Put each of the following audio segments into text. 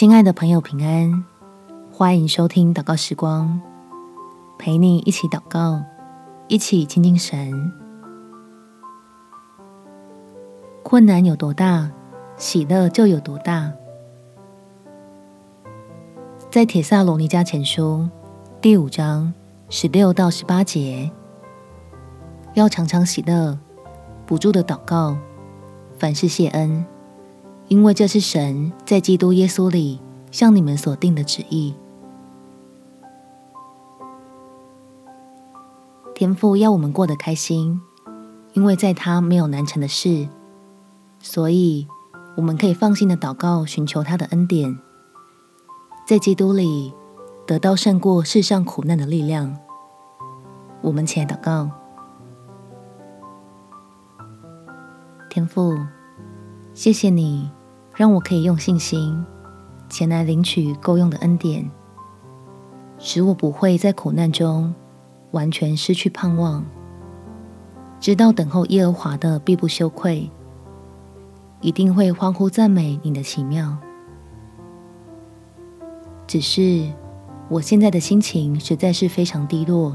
亲爱的朋友，平安！欢迎收听祷告时光，陪你一起祷告，一起亲近神。困难有多大，喜乐就有多大。在帖撒罗尼迦前书第五章十六到十八节，要常常喜乐，不住的祷告，凡事谢恩。因为这是神在基督耶稣里向你们所定的旨意。天父要我们过得开心，因为在他没有难成的事，所以我们可以放心的祷告，寻求他的恩典，在基督里得到胜过世上苦难的力量。我们起来祷告，天父，谢谢你。让我可以用信心前来领取够用的恩典，使我不会在苦难中完全失去盼望。知道等候耶和华的必不羞愧，一定会欢呼赞美你的奇妙。只是我现在的心情实在是非常低落，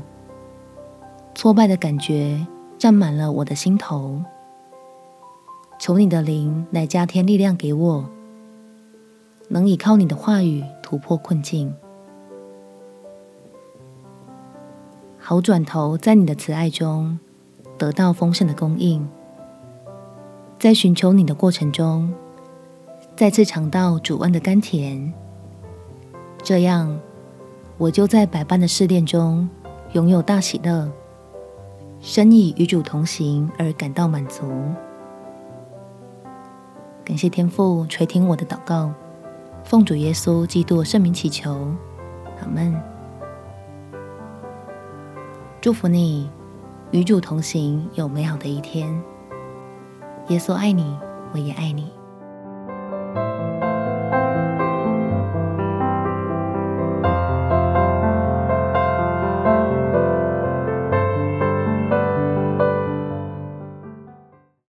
挫败的感觉占满了我的心头。求你的灵来加添力量给我，能依靠你的话语突破困境，好转头在你的慈爱中得到丰盛的供应，在寻求你的过程中再次尝到主恩的甘甜，这样我就在百般的试炼中拥有大喜乐，深以与主同行而感到满足。感谢天父垂听我的祷告，奉主耶稣基督圣名祈求，阿门。祝福你与主同行，有美好的一天。耶稣爱你，我也爱你。